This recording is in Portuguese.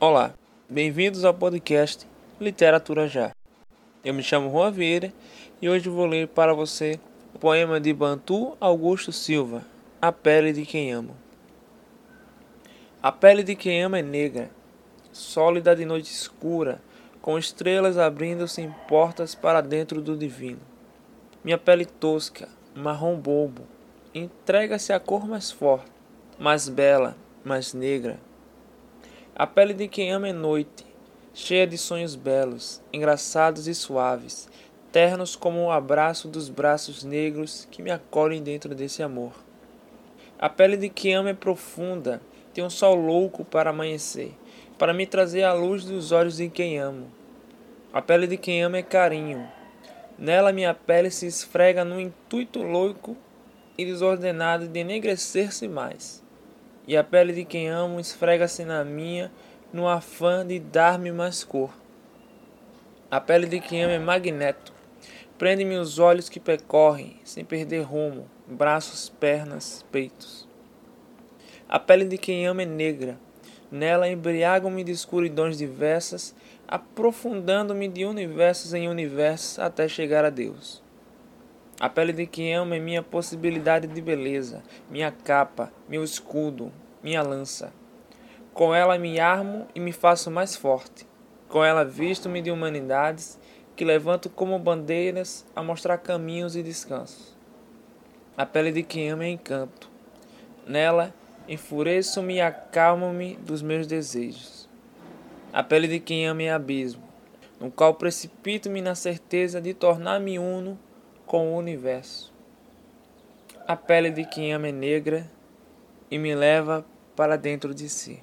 Olá, bem-vindos ao podcast Literatura Já. Eu me chamo Juan Vieira e hoje vou ler para você o poema de Bantu Augusto Silva, A Pele de Quem Amo. A pele de quem ama é negra, sólida de noite escura, com estrelas abrindo-se em portas para dentro do divino. Minha pele tosca, marrom bobo, entrega-se à cor mais forte, mais bela, mais negra. A pele de quem ama é noite, cheia de sonhos belos, engraçados e suaves, ternos como o abraço dos braços negros que me acolhem dentro desse amor. A pele de quem ama é profunda, tem um sol louco para amanhecer para me trazer a luz dos olhos de quem amo. A pele de quem ama é carinho. Nela minha pele se esfrega no intuito louco e desordenado de enegrecer-se mais. E a pele de quem amo esfrega-se na minha no afã de dar-me mais cor. A pele de quem ama é magneto. Prende-me os olhos que percorrem, sem perder rumo, braços, pernas, peitos. A pele de quem ama é negra Nela embriagam-me de escuridões diversas, aprofundando-me de universos em universos até chegar a Deus. A pele de quem ama é minha possibilidade de beleza, minha capa, meu escudo, minha lança. Com ela me armo e me faço mais forte. Com ela visto-me de humanidades que levanto como bandeiras a mostrar caminhos e descansos. A pele de quem ama é encanto. Nela Enfureço-me e acalmo-me dos meus desejos. A pele de quem ama é abismo, no qual precipito-me na certeza de tornar-me uno com o universo. A pele de quem ama é negra e me leva para dentro de si.